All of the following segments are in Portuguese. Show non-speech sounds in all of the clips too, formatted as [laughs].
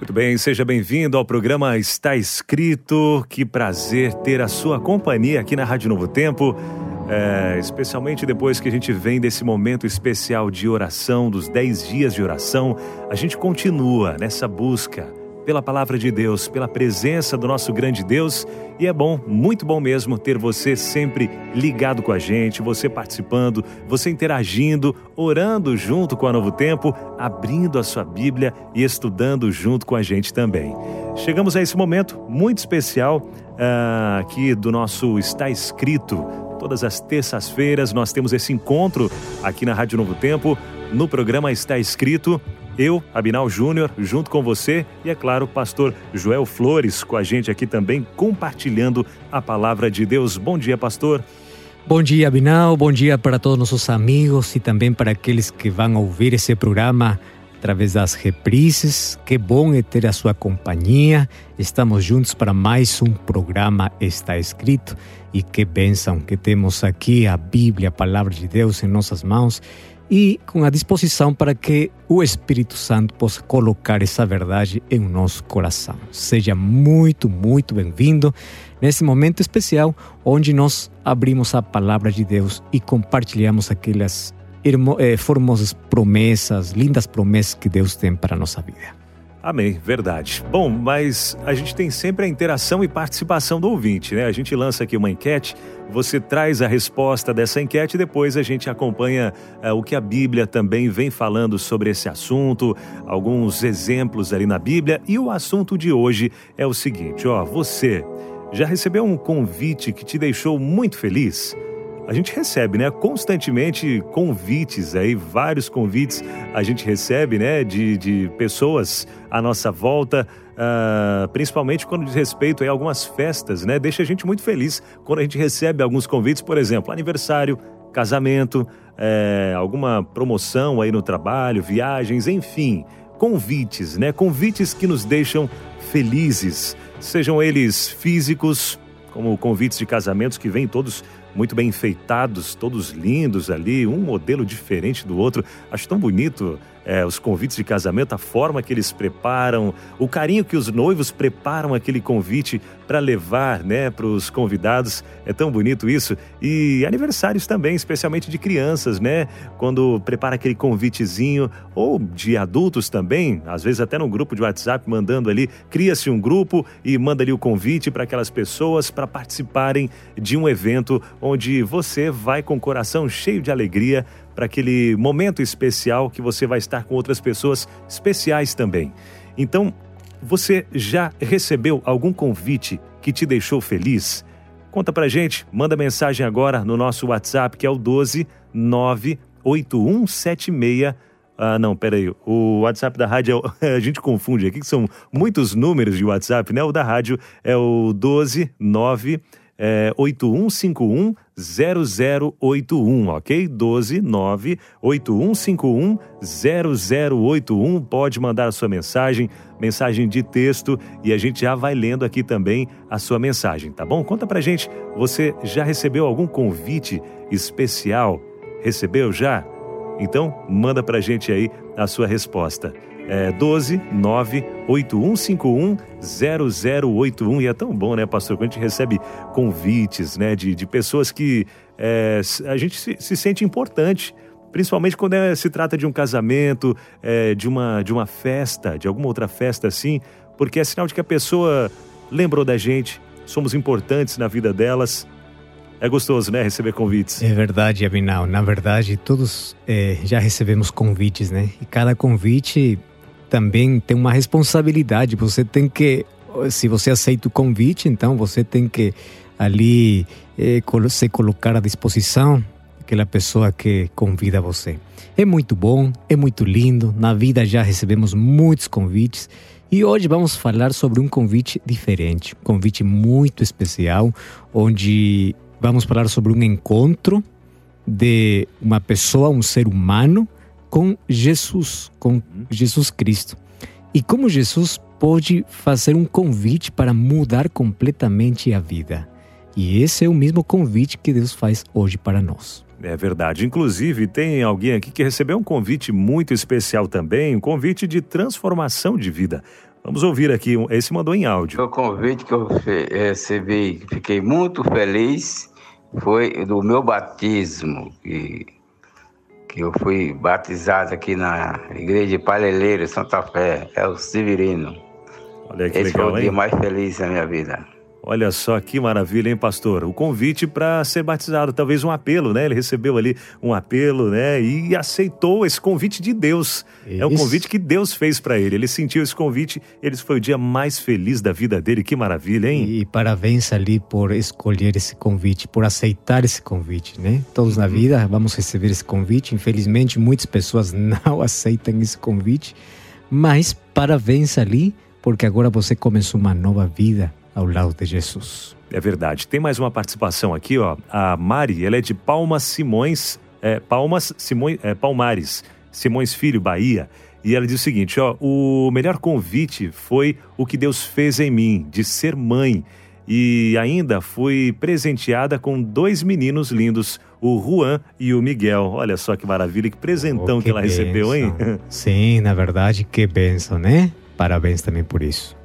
Muito bem, seja bem-vindo ao programa Está Escrito. Que prazer ter a sua companhia aqui na Rádio Novo Tempo. É, especialmente depois que a gente vem desse momento especial de oração, dos 10 dias de oração, a gente continua nessa busca pela palavra de Deus, pela presença do nosso grande Deus. E é bom, muito bom mesmo ter você sempre ligado com a gente, você participando, você interagindo, orando junto com a Novo Tempo, abrindo a sua Bíblia e estudando junto com a gente também. Chegamos a esse momento muito especial uh, aqui do nosso Está Escrito. Todas as terças-feiras nós temos esse encontro aqui na Rádio Novo Tempo, no programa Está Escrito eu, Abinal Júnior, junto com você e, é claro, o pastor Joel Flores com a gente aqui também, compartilhando a palavra de Deus. Bom dia, pastor. Bom dia, Abinal. Bom dia para todos nossos amigos e também para aqueles que vão ouvir esse programa através das reprises. Que bom é ter a sua companhia. Estamos juntos para mais um programa Está Escrito. E que bênção que temos aqui a Bíblia, a palavra de Deus em nossas mãos e com a disposição para que o Espírito Santo possa colocar essa verdade em nosso coração. Seja muito, muito bem-vindo nesse momento especial onde nós abrimos a palavra de Deus e compartilhamos aquelas eh, formosas promessas, lindas promessas que Deus tem para a nossa vida. Amém, verdade. Bom, mas a gente tem sempre a interação e participação do ouvinte, né? A gente lança aqui uma enquete, você traz a resposta dessa enquete e depois a gente acompanha é, o que a Bíblia também vem falando sobre esse assunto, alguns exemplos ali na Bíblia. E o assunto de hoje é o seguinte: ó, você já recebeu um convite que te deixou muito feliz? A gente recebe, né, constantemente convites aí, vários convites. A gente recebe, né, de, de pessoas à nossa volta, uh, principalmente quando diz respeito a algumas festas, né, deixa a gente muito feliz quando a gente recebe alguns convites, por exemplo, aniversário, casamento, é, alguma promoção aí no trabalho, viagens, enfim, convites, né, convites que nos deixam felizes, sejam eles físicos, como convites de casamentos que vêm todos muito bem enfeitados, todos lindos ali, um modelo diferente do outro. Acho tão bonito é, os convites de casamento, a forma que eles preparam, o carinho que os noivos preparam aquele convite para levar né, para os convidados. É tão bonito isso. E aniversários também, especialmente de crianças, né? Quando prepara aquele convitezinho, ou de adultos também, às vezes até no grupo de WhatsApp, mandando ali, cria-se um grupo e manda ali o convite para aquelas pessoas para participarem de um evento onde você vai com o coração cheio de alegria para aquele momento especial que você vai estar com outras pessoas especiais também. Então, você já recebeu algum convite que te deixou feliz? Conta pra gente, manda mensagem agora no nosso WhatsApp que é o 12 98176 ah, não, peraí. O WhatsApp da rádio, é, [laughs] a gente confunde aqui, que são muitos números de WhatsApp, né? O da rádio é o 12 9 é, 8151 0081, ok? 12 9 8151 0081. Pode mandar sua mensagem, mensagem de texto e a gente já vai lendo aqui também a sua mensagem, tá bom? Conta pra gente, você já recebeu algum convite especial? Recebeu já? Então, manda pra gente aí a sua resposta é, 12 98151 0081. E é tão bom, né, pastor, quando a gente recebe convites né, de, de pessoas que é, a gente se, se sente importante principalmente quando é, se trata de um casamento, é, de, uma, de uma festa, de alguma outra festa assim, porque é sinal de que a pessoa lembrou da gente, somos importantes na vida delas. É gostoso, né, receber convites. É verdade, Abinal. Na verdade, todos é, já recebemos convites, né? E cada convite também tem uma responsabilidade. Você tem que, se você aceita o convite, então você tem que ali eh, se colocar à disposição daquela pessoa que convida você. É muito bom, é muito lindo. Na vida já recebemos muitos convites E hoje vamos falar sobre um convite diferente, um convite muito especial, onde vamos falar sobre um encontro de uma pessoa, um ser humano, com Jesus, com Jesus Cristo. E como Jesus pode fazer um convite para mudar completamente a vida. E esse é o mesmo convite que Deus faz hoje para nós. É verdade. Inclusive, tem alguém aqui que recebeu um convite muito especial também, um convite de transformação de vida. Vamos ouvir aqui, esse mandou em áudio. O convite que eu recebi, fiquei muito feliz, foi do meu batismo, que, que eu fui batizado aqui na igreja de Paleleiro, Santa Fé, é o Severino. Olha que Esse legal, foi o dia hein? mais feliz da minha vida. Olha só que maravilha, hein, pastor? O convite para ser batizado, talvez um apelo, né? Ele recebeu ali um apelo, né? E aceitou esse convite de Deus. É um Isso. convite que Deus fez para ele. Ele sentiu esse convite, ele foi o dia mais feliz da vida dele. Que maravilha, hein? E parabéns ali por escolher esse convite, por aceitar esse convite, né? Todos na vida vamos receber esse convite. Infelizmente, muitas pessoas [laughs] não aceitam esse convite, mas parabéns ali, porque agora você começou uma nova vida ao lado de Jesus. É verdade. Tem mais uma participação aqui, ó. A Mari, ela é de Palmas Simões, é, Palmas Simões, é, Palmares, Simões Filho, Bahia. E ela diz o seguinte, ó, o melhor convite foi o que Deus fez em mim, de ser mãe. E ainda fui presenteada com dois meninos lindos, o Juan e o Miguel. Olha só que maravilha, que presentão Oh, que, ela recebeu, hein? [laughs] Sim, na verdade, que benção, né? Parabéns também por isso.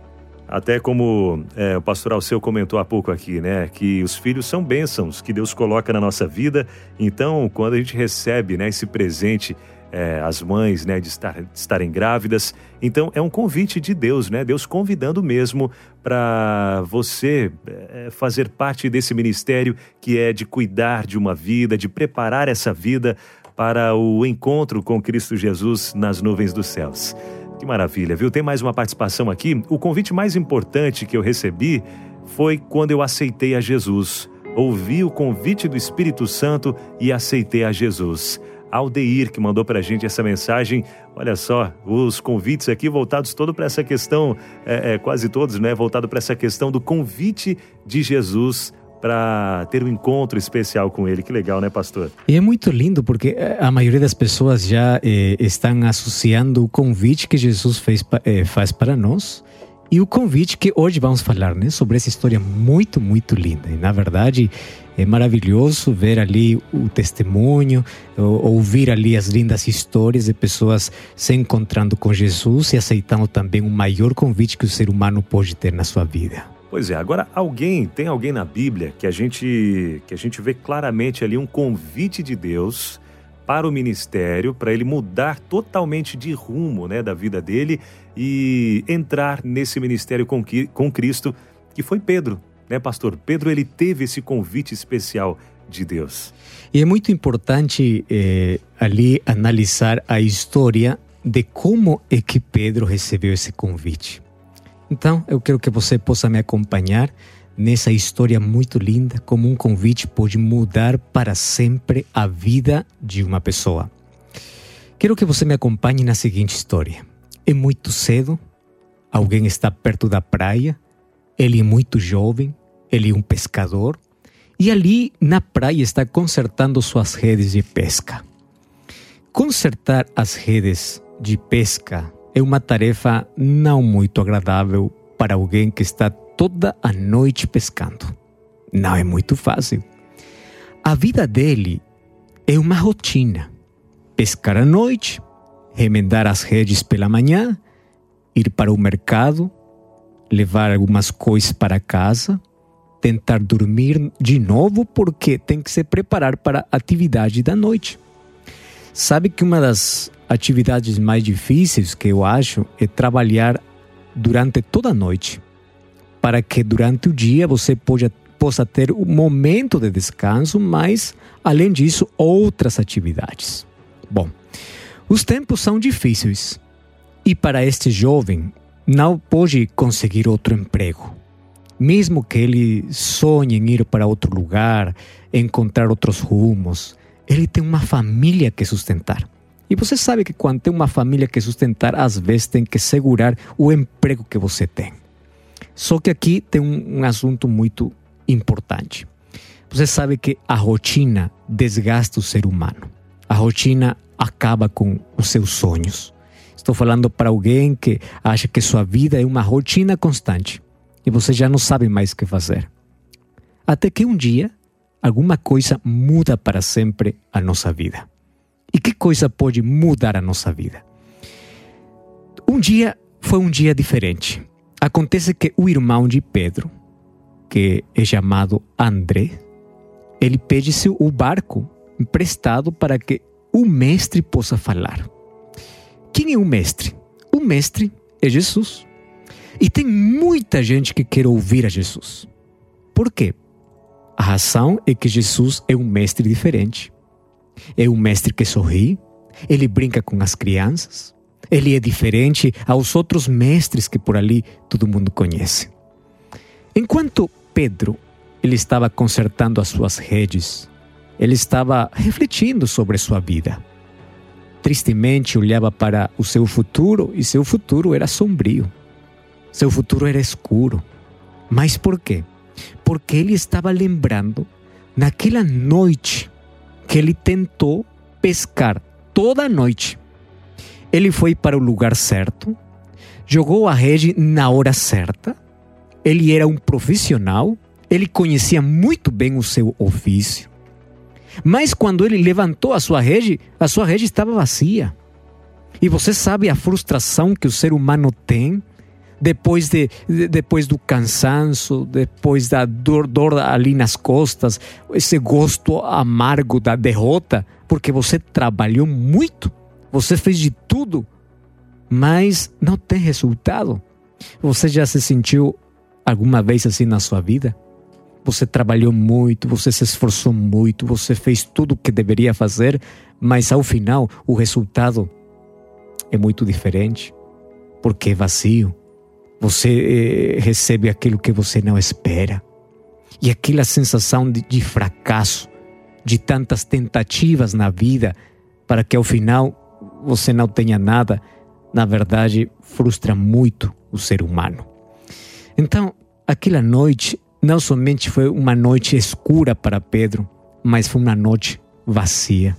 Até como é, o pastor Alceu comentou há pouco aqui, né? Que os filhos são bênçãos que Deus coloca na nossa vida. Então, quando a gente recebe né, esse presente, é, as mães, né, de, estar, de estarem grávidas, então é um convite de Deus, né? Deus convidando mesmo para você é, fazer parte desse ministério que é de cuidar de uma vida, de preparar essa vida para o encontro com Cristo Jesus nas nuvens dos céus. Que maravilha, viu? Tem mais uma participação aqui. O convite mais importante que eu recebi foi quando eu aceitei a Jesus. Ouvi o convite do Espírito Santo e aceitei a Jesus. Aldeir, que mandou para a gente essa mensagem. Olha só, os convites aqui voltados todo para essa questão, é, é, quase todos, né? Voltado para essa questão do convite de Jesus para ter um encontro especial com ele. Que legal, né, pastor? E é muito lindo porque eh, a maioria das pessoas já eh, estão associando o convite que Jesus fez, eh, faz para nós e o convite que hoje vamos falar, né, sobre essa história muito, muito linda. E na verdade é maravilhoso ver ali o testemunho, ou- ouvir ali as lindas histórias de pessoas se encontrando com Jesus e aceitando também o maior convite que o ser humano pode ter na sua vida. Pois é, agora alguém, tem alguém na Bíblia que a gente que a gente vê claramente ali um convite de Deus para o ministério, para ele mudar totalmente de rumo, né, da vida dele e entrar nesse ministério com, com Cristo, que foi Pedro, né, pastor? Pedro ele teve esse convite especial de Deus. E é muito importante eh, ali analisar a história de como é que Pedro recebeu esse convite. Então, eu quero que você possa me acompanhar nessa história muito linda, como um convite pode mudar para sempre a vida de uma pessoa. Quero que você me acompanhe na seguinte história. É muito cedo, alguém está perto da praia, ele é muito jovem, ele é um pescador, e ali na praia está consertando suas redes de pesca. Consertar as redes de pesca é uma tarefa não muito agradável para alguém que está toda a noite pescando. Não é muito fácil. A vida dele é uma rotina: pescar à noite, remendar as redes pela manhã, ir para o mercado, levar algumas coisas para casa, tentar dormir de novo porque tem que se preparar para a atividade da noite. Sabe que uma das atividades mais difíceis que eu acho é trabalhar durante toda a noite, para que durante o dia você poja, possa ter um momento de descanso, mas além disso outras atividades. Bom, os tempos são difíceis e para este jovem não pode conseguir outro emprego mesmo que ele sonhe em ir para outro lugar, encontrar outros rumos, ele tem uma família que sustentar. E você sabe que quando tem uma família que sustentar, às vezes tem que segurar o emprego que você tem. Só que aqui tem um, um assunto muito importante. Você sabe que a rotina desgasta o ser humano. A rotina acaba com os seus sonhos. Estou falando para alguém que acha que sua vida é uma rotina constante e você já não sabe mais o que fazer. Até que um dia, alguma coisa muda para sempre a nossa vida. E que coisa pode mudar a nossa vida? Um dia foi um dia diferente. Acontece que o irmão de Pedro, que é chamado André, ele pede-se o barco emprestado para que o mestre possa falar. Quem é o mestre? O mestre é Jesus. E tem muita gente que quer ouvir a Jesus. Por quê? A razão é que Jesus é um mestre diferente. É um mestre que sorri, ele brinca com as crianças, ele é diferente aos outros mestres que por ali todo mundo conhece. Enquanto Pedro ele estava consertando as suas redes, ele estava refletindo sobre sua vida. Tristemente olhava para o seu futuro e seu futuro era sombrio. Seu futuro era escuro. Mas por quê? Porque ele estava lembrando naquela noite que ele tentou pescar toda a noite. Ele foi para o lugar certo, jogou a rede na hora certa. Ele era um profissional, ele conhecia muito bem o seu ofício. Mas quando ele levantou a sua rede, a sua rede estava vazia. E você sabe a frustração que o ser humano tem depois, de, depois do cansaço, depois da dor, dor ali nas costas, esse gosto amargo da derrota, porque você trabalhou muito, você fez de tudo, mas não tem resultado. Você já se sentiu alguma vez assim na sua vida? Você trabalhou muito, você se esforçou muito, você fez tudo o que deveria fazer, mas ao final o resultado é muito diferente, porque é vazio. Você eh, recebe aquilo que você não espera. E aquela sensação de, de fracasso, de tantas tentativas na vida, para que ao final você não tenha nada, na verdade frustra muito o ser humano. Então, aquela noite não somente foi uma noite escura para Pedro, mas foi uma noite vazia.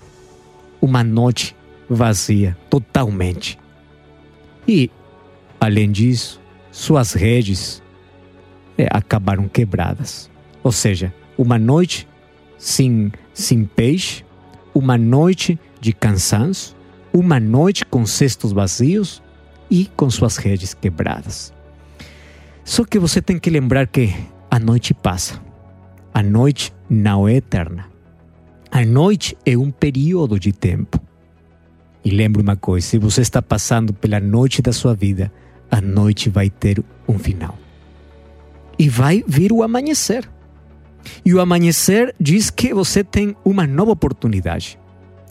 Uma noite vazia, totalmente. E, além disso, suas redes é, acabaram quebradas. Ou seja, uma noite sem, sem peixe, uma noite de cansaço, uma noite com cestos vazios e com suas redes quebradas. Só que você tem que lembrar que a noite passa. A noite não é eterna. A noite é um período de tempo. E lembre uma coisa: se você está passando pela noite da sua vida, a noite vai ter um final. E vai vir o amanhecer. E o amanhecer diz que você tem uma nova oportunidade,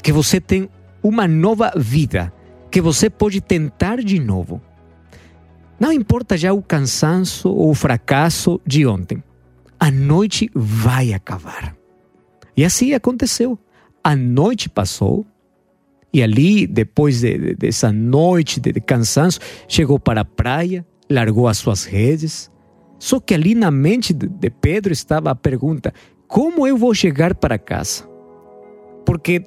que você tem uma nova vida, que você pode tentar de novo. Não importa já o cansaço ou o fracasso de ontem. A noite vai acabar. E assim aconteceu. A noite passou e ali, depois de, de, dessa noite de, de chegou para a praia, largou as suas redes. Só que ali na mente de Pedro estava a pergunta: como eu vou chegar para casa? Porque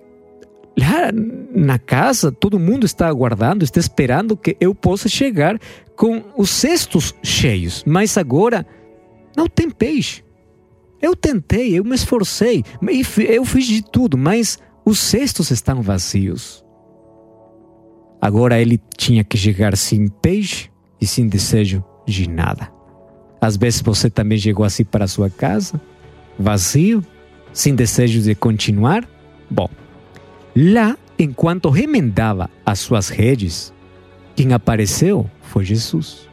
lá na casa todo mundo está aguardando, está esperando que eu possa chegar com os cestos cheios, mas agora não tem peixe. Eu tentei, eu me esforcei, eu fiz de tudo, mas os cestos estão vazios. Agora ele tinha que chegar sem peixe e sem desejo de nada. Às vezes você também chegou assim para a sua casa, vazio, sem desejo de continuar. Bom, lá, enquanto remendava as suas redes, quem apareceu foi Jesus.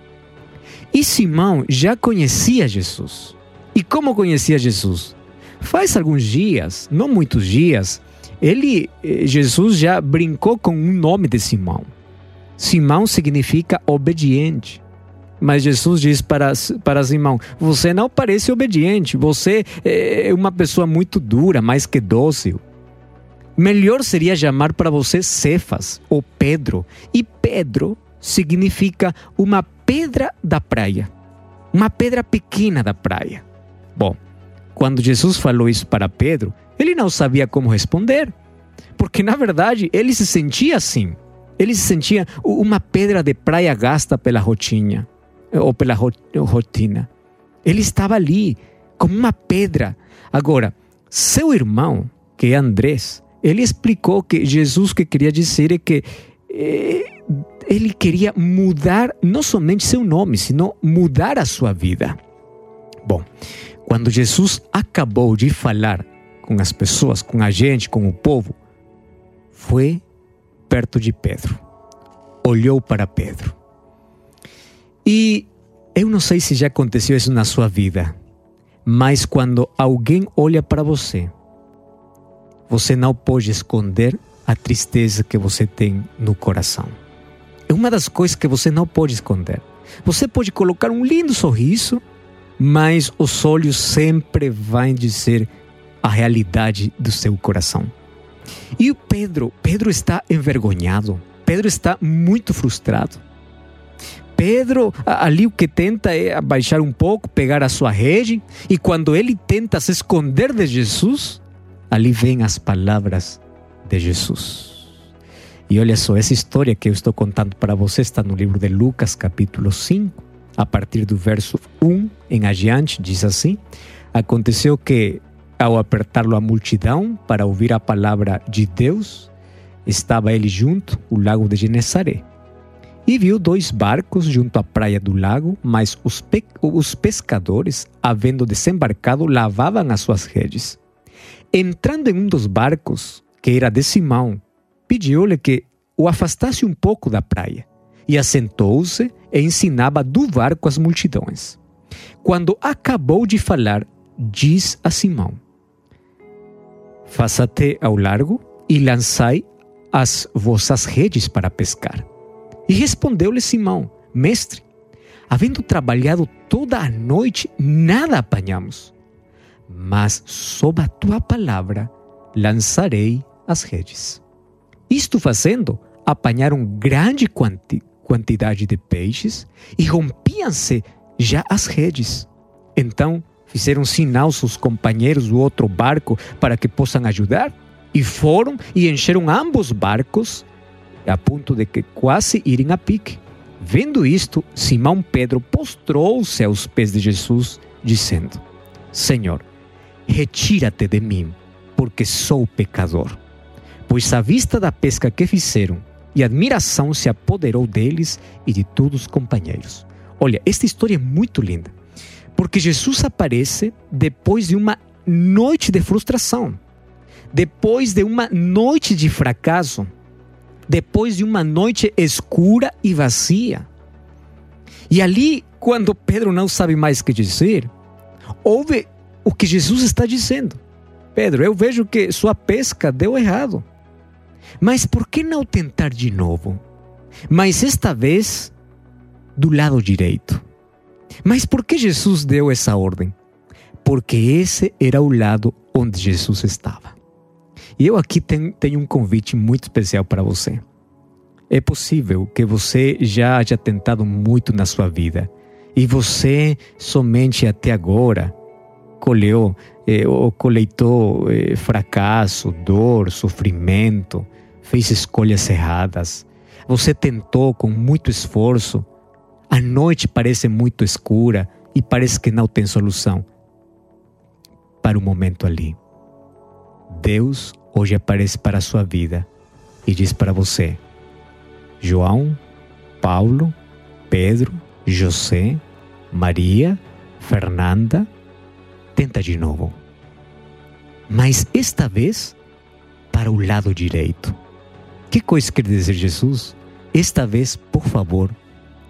E Simão já conhecia Jesus. E como conhecia Jesus? Faz alguns dias, não muitos dias, ele, eh, Jesus já brincou com o nome de Simão. Simão significa obediente. Mas Jesus diz para, para Simão: Você não parece obediente, você é uma pessoa muito dura, mais que dócil. Melhor seria chamar para você Cefas ou Pedro. E Pedro significa uma pedra da praia, uma pedra pequena da praia. Bom, quando Jesus falou isso para Pedro, ele não sabia como responder, porque na verdade ele se sentia assim. Ele se sentia uma pedra de praia gasta pela rotina ou pela rotina. Ele estava ali como uma pedra. Agora, seu irmão, que é Andrés, ele explicou que Jesus que queria dizer é que eh, ele queria mudar não somente seu nome, sino mudar a sua vida. Bom, quando Jesus acabou de falar com as pessoas, com a gente, com o povo, foi perto de Pedro. Olhou para Pedro. E eu não sei se já aconteceu isso na sua vida, mas quando alguém olha para você, você não pode esconder a tristeza que você tem no coração. É uma das coisas que você não pode esconder. Você pode colocar um lindo sorriso, mas os olhos sempre vão dizer a realidade do seu coração. E o Pedro, Pedro está envergonhado. Pedro está muito frustrado. Pedro, ali o que tenta é abaixar um pouco, pegar a sua rede, e quando ele tenta se esconder de Jesus, ali vem as palavras de Jesus. E olha só, essa história que eu estou contando para você está no livro de Lucas, capítulo 5, a partir do verso 1 em adiante, diz assim: Aconteceu que, ao apertá-lo a multidão para ouvir a palavra de Deus, estava ele junto o lago de Genezaré. E viu dois barcos junto à praia do lago, mas os, pe os pescadores, havendo desembarcado, lavavam as suas redes. Entrando em um dos barcos, que era de Simão, pediu-lhe que o afastasse um pouco da praia, e assentou-se e ensinava do barco as multidões. Quando acabou de falar, diz a Simão: Faça-te ao largo e lançai as vossas redes para pescar. E respondeu-lhe Simão: Mestre, havendo trabalhado toda a noite, nada apanhamos. Mas sob a tua palavra lançarei as redes. Isto fazendo, apanharam grande quanti quantidade de peixes e rompiam-se já as redes. Então fizeram sinal aos companheiros do outro barco para que possam ajudar e foram e encheram ambos barcos a ponto de que quase irem a pique. Vendo isto, Simão Pedro postrou-se aos pés de Jesus, dizendo: Senhor, retira-te de mim, porque sou pecador pois à vista da pesca que fizeram, e admiração se apoderou deles e de todos os companheiros. Olha, esta história é muito linda, porque Jesus aparece depois de uma noite de frustração, depois de uma noite de fracasso, depois de uma noite escura e vazia. E ali, quando Pedro não sabe mais o que dizer, ouve o que Jesus está dizendo. Pedro, eu vejo que sua pesca deu errado. Mas por que não tentar de novo? Mas esta vez do lado direito. Mas por que Jesus deu essa ordem? Porque esse era o lado onde Jesus estava. E eu aqui tenho, um convite muito especial para você. É possível que você já haja tentado muito na sua vida e você somente até agora colheu eh, ou coletou eh, fracasso, dor, sofrimento, fez escolhas erradas. Você tentou com muito esforço. A noite parece muito escura e parece que não tem solução. Para o um momento ali. Deus hoje aparece para a sua vida e diz para você: João, Paulo, Pedro, José, Maria, Fernanda, tenta de novo. Mas esta vez para o lado direito. Que coisa quer dizer Jesus? Esta vez, por favor,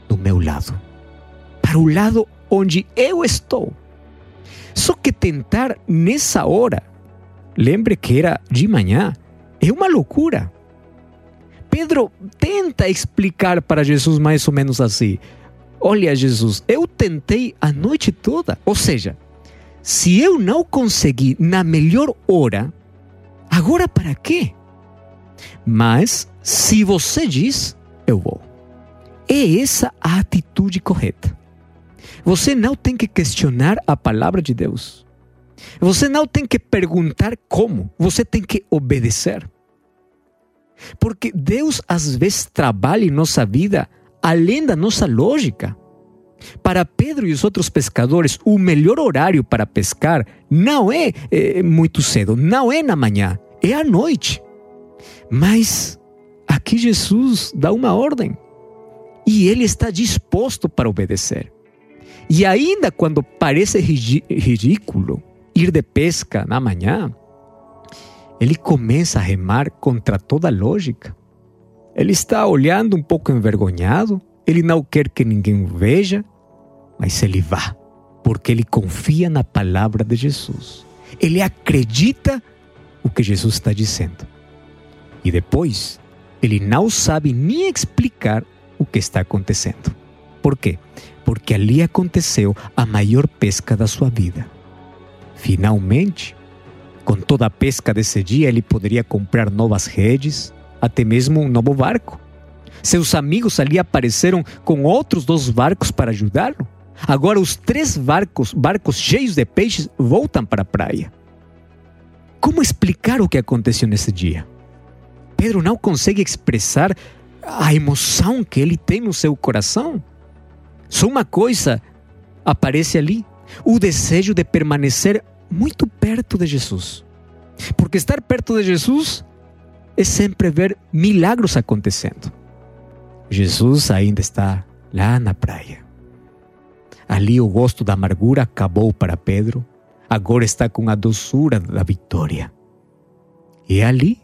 do meu lado. Para o lado onde eu estou. Só que tentar nessa hora, lembre que era de manhã, é uma loucura. Pedro tenta explicar para Jesus mais ou menos assim: Olha, Jesus, eu tentei a noite toda. Ou seja, se eu não consegui na melhor hora, agora para quê? Mas, se você diz, eu vou. É essa a atitude correta. Você não tem que questionar a palavra de Deus. Você não tem que perguntar como, você tem que obedecer. Porque Deus às vezes trabalha em nossa vida além da nossa lógica. Para Pedro e os outros pescadores, o melhor horário para pescar não é, é muito cedo, não é na manhã, é à noite. Mas aqui Jesus dá uma ordem e ele está disposto para obedecer. E ainda quando parece ridículo ir de pesca na manhã, ele começa a remar contra toda lógica. Ele está olhando um pouco envergonhado, ele não quer que ninguém o veja, mas ele vai, porque ele confia na palavra de Jesus. Ele acredita o que Jesus está dizendo. E depois, ele não sabe nem explicar o que está acontecendo. Por quê? Porque ali aconteceu a maior pesca da sua vida. Finalmente, com toda a pesca desse dia, ele poderia comprar novas redes, até mesmo um novo barco. Seus amigos ali apareceram com outros dois barcos para ajudá-lo. Agora os três barcos, barcos cheios de peixes, voltam para a praia. Como explicar o que aconteceu nesse dia? Pedro não consegue expressar a emoção que ele tem no seu coração. Só uma coisa aparece ali: o desejo de permanecer muito perto de Jesus. Porque estar perto de Jesus é sempre ver milagros acontecendo. Jesus ainda está lá na praia. Ali o gosto da amargura acabou para Pedro, agora está com a doçura da vitória. E é ali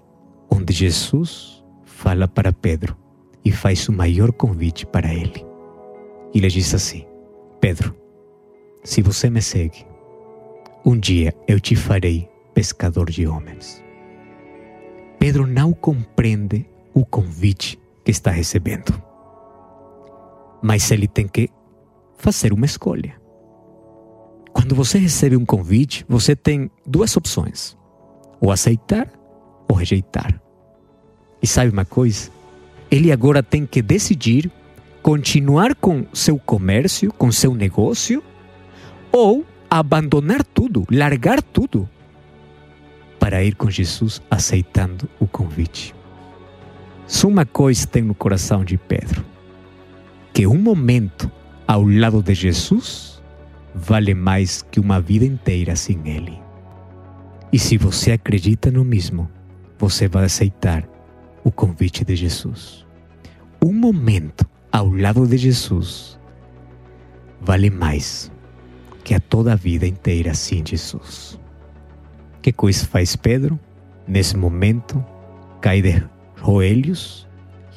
onde Jesus fala para Pedro e faz o maior convite para ele. E lhe diz assim: Pedro, se você me segue, um dia eu te farei pescador de homens. Pedro não compreende o convite que está recebendo. Mas ele tem que fazer uma escolha. Quando você recebe um convite, você tem duas opções: ou aceitar ou rejeitar. E sabe uma coisa? Ele agora tem que decidir continuar com seu comércio, com seu negócio, ou abandonar tudo, largar tudo para ir com Jesus aceitando o convite. Só uma coisa tem no coração de Pedro: que um momento ao lado de Jesus vale mais que uma vida inteira sem Ele. E se você acredita no mesmo, você vai aceitar o convite de Jesus. Um momento ao lado de Jesus vale mais que a toda a vida inteira sem Jesus. Que coisa faz Pedro? Nesse momento, cai de joelhos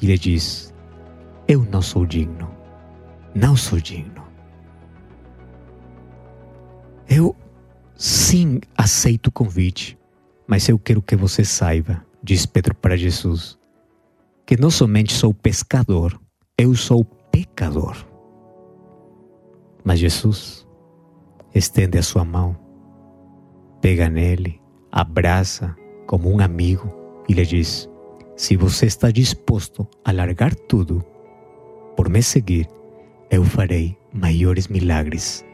e lhe diz: Eu não sou digno, não sou digno. Eu sim aceito o convite, mas eu quero que você saiba diz Pedro para Jesus, que não somente sou pescador, eu sou pecador. Mas Jesus estende a sua mão, pega nele, abraça como um amigo e lhe diz: Se você está disposto a largar tudo por me seguir, eu farei maiores milagres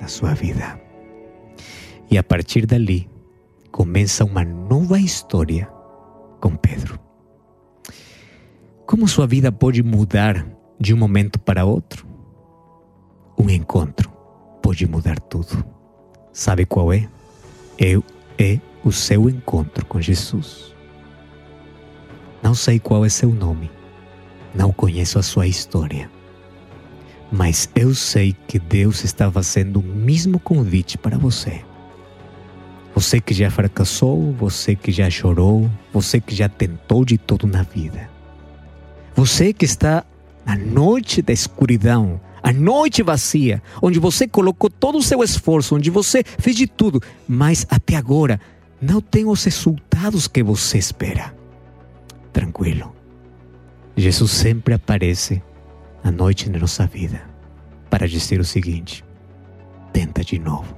na sua vida. E a partir dali começa uma nova história com Pedro. Como sua vida pode mudar de um momento para outro? Um encontro pode mudar tudo. Sabe qual é? É, é o seu encontro com Jesus. Não sei qual é seu nome, não conheço a sua história, mas eu sei que Deus está fazendo o mesmo convite para você. Você que já fracassou, você que já chorou, você que já tentou de tudo na vida. Você que está na noite da escuridão, a noite vazia, onde você colocou todo o seu esforço, onde você fez de tudo, mas até agora não tem os resultados que você espera. Tranquilo. Jesus sempre aparece à noite na nossa vida para dizer o seguinte: tenta de novo,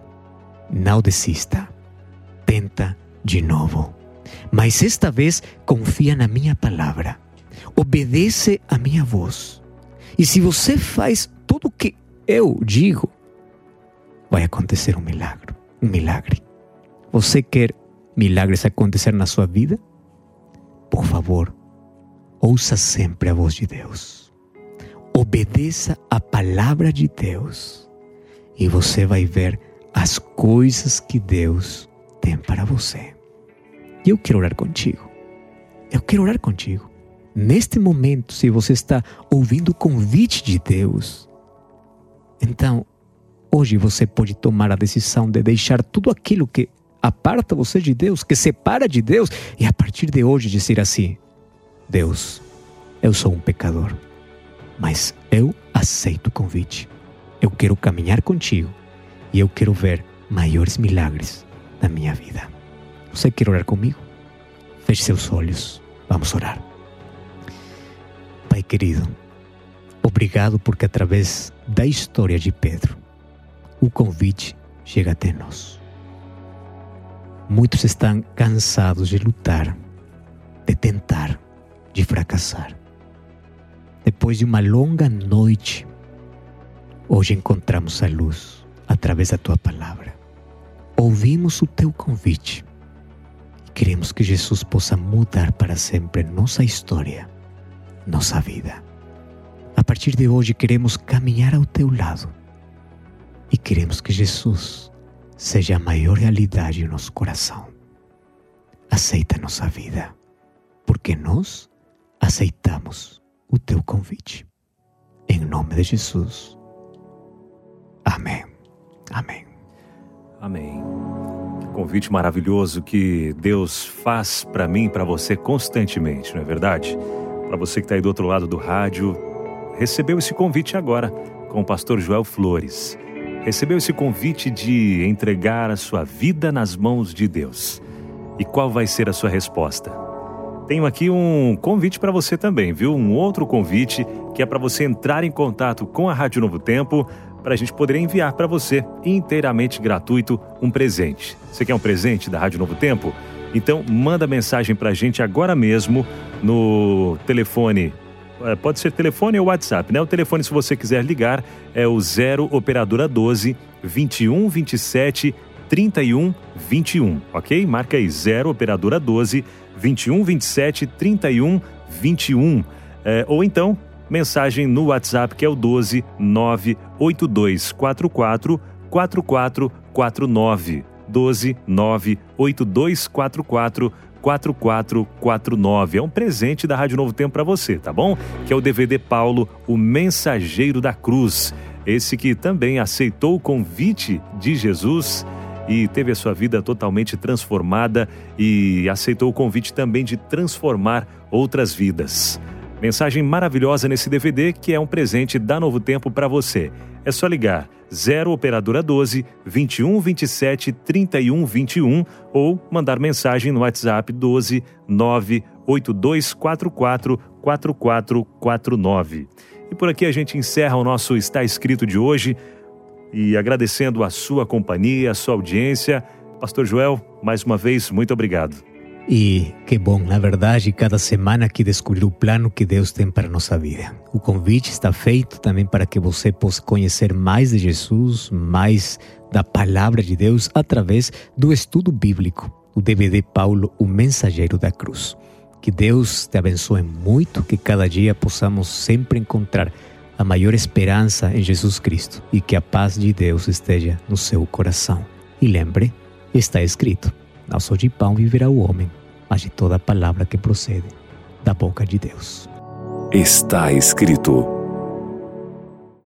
não desista tenta de novo. Mas esta vez confia na minha palavra, obedece a minha voz. E se você faz tudo o que eu digo, vai acontecer um milagre. Um milagre. Você quer milagres acontecer na sua vida? Por favor, ouça sempre a voz de Deus. Obedeça a palavra de Deus e você vai ver as coisas que Deus tem para você. Eu quero orar contigo. Eu quero orar contigo. Neste momento, se você está ouvindo o convite de Deus, então hoje você pode tomar a decisão de deixar tudo aquilo que aparta você de Deus, que separa de Deus, e a partir de hoje dizer assim: Deus, eu sou um pecador, mas eu aceito o convite. Eu quero caminhar contigo e eu quero ver maiores milagres na minha vida. Você quer orar comigo? Feche seus olhos. Vamos orar. Pai querido, obrigado porque através da história de Pedro, o convite chega até nós. Muitos estão cansados de lutar, de tentar, de fracassar. Depois de uma longa noite, hoje encontramos a luz através da tua palavra. Ouvimos o teu convite e queremos que Jesus possa mudar para sempre nossa história nossa vida. A partir de hoje queremos caminhar ao teu lado e queremos que Jesus seja a maior realidade em nosso coração. Aceita nossa vida, porque nós aceitamos o teu convite. Em nome de Jesus. Amém. Amém. Amém. Convite maravilhoso que Deus faz para mim, para você constantemente, não é verdade? Para você que está aí do outro lado do rádio, recebeu esse convite agora com o pastor Joel Flores. Recebeu esse convite de entregar a sua vida nas mãos de Deus. E qual vai ser a sua resposta? Tenho aqui um convite para você também, viu? Um outro convite que é para você entrar em contato com a Rádio Novo Tempo para a gente poder enviar para você inteiramente gratuito um presente. Você quer um presente da Rádio Novo Tempo? Então manda mensagem para a gente agora mesmo no telefone. É, pode ser telefone ou WhatsApp, né? O telefone, se você quiser ligar, é o 0 Operadora 12 21 27 31 21, ok? Marca aí 0 Operadora 12 21 27 31 21. É, ou então, mensagem no WhatsApp que é o 12 98244 4449. 12 98244 4449. É um presente da Rádio Novo Tempo para você, tá bom? Que é o DVD Paulo, o Mensageiro da Cruz. Esse que também aceitou o convite de Jesus e teve a sua vida totalmente transformada e aceitou o convite também de transformar outras vidas. Mensagem maravilhosa nesse DVD que é um presente da Novo Tempo para você. É só ligar 0 operadora 12 21 27 31 21 ou mandar mensagem no WhatsApp 12 98244 4449. E por aqui a gente encerra o nosso Está Escrito de hoje e agradecendo a sua companhia, a sua audiência. Pastor Joel, mais uma vez, muito obrigado. E que bom, na verdade, cada semana que descobrir o plano que Deus tem para a nossa vida. O convite está feito também para que você possa conhecer mais de Jesus, mais da palavra de Deus através do estudo bíblico, o DVD Paulo, o Mensageiro da Cruz. Que Deus te abençoe muito, que cada dia possamos sempre encontrar a maior esperança em Jesus Cristo e que a paz de Deus esteja no seu coração. E lembre, está escrito. Não só de pão viverá o homem, mas de toda palavra que procede da boca de Deus. Está escrito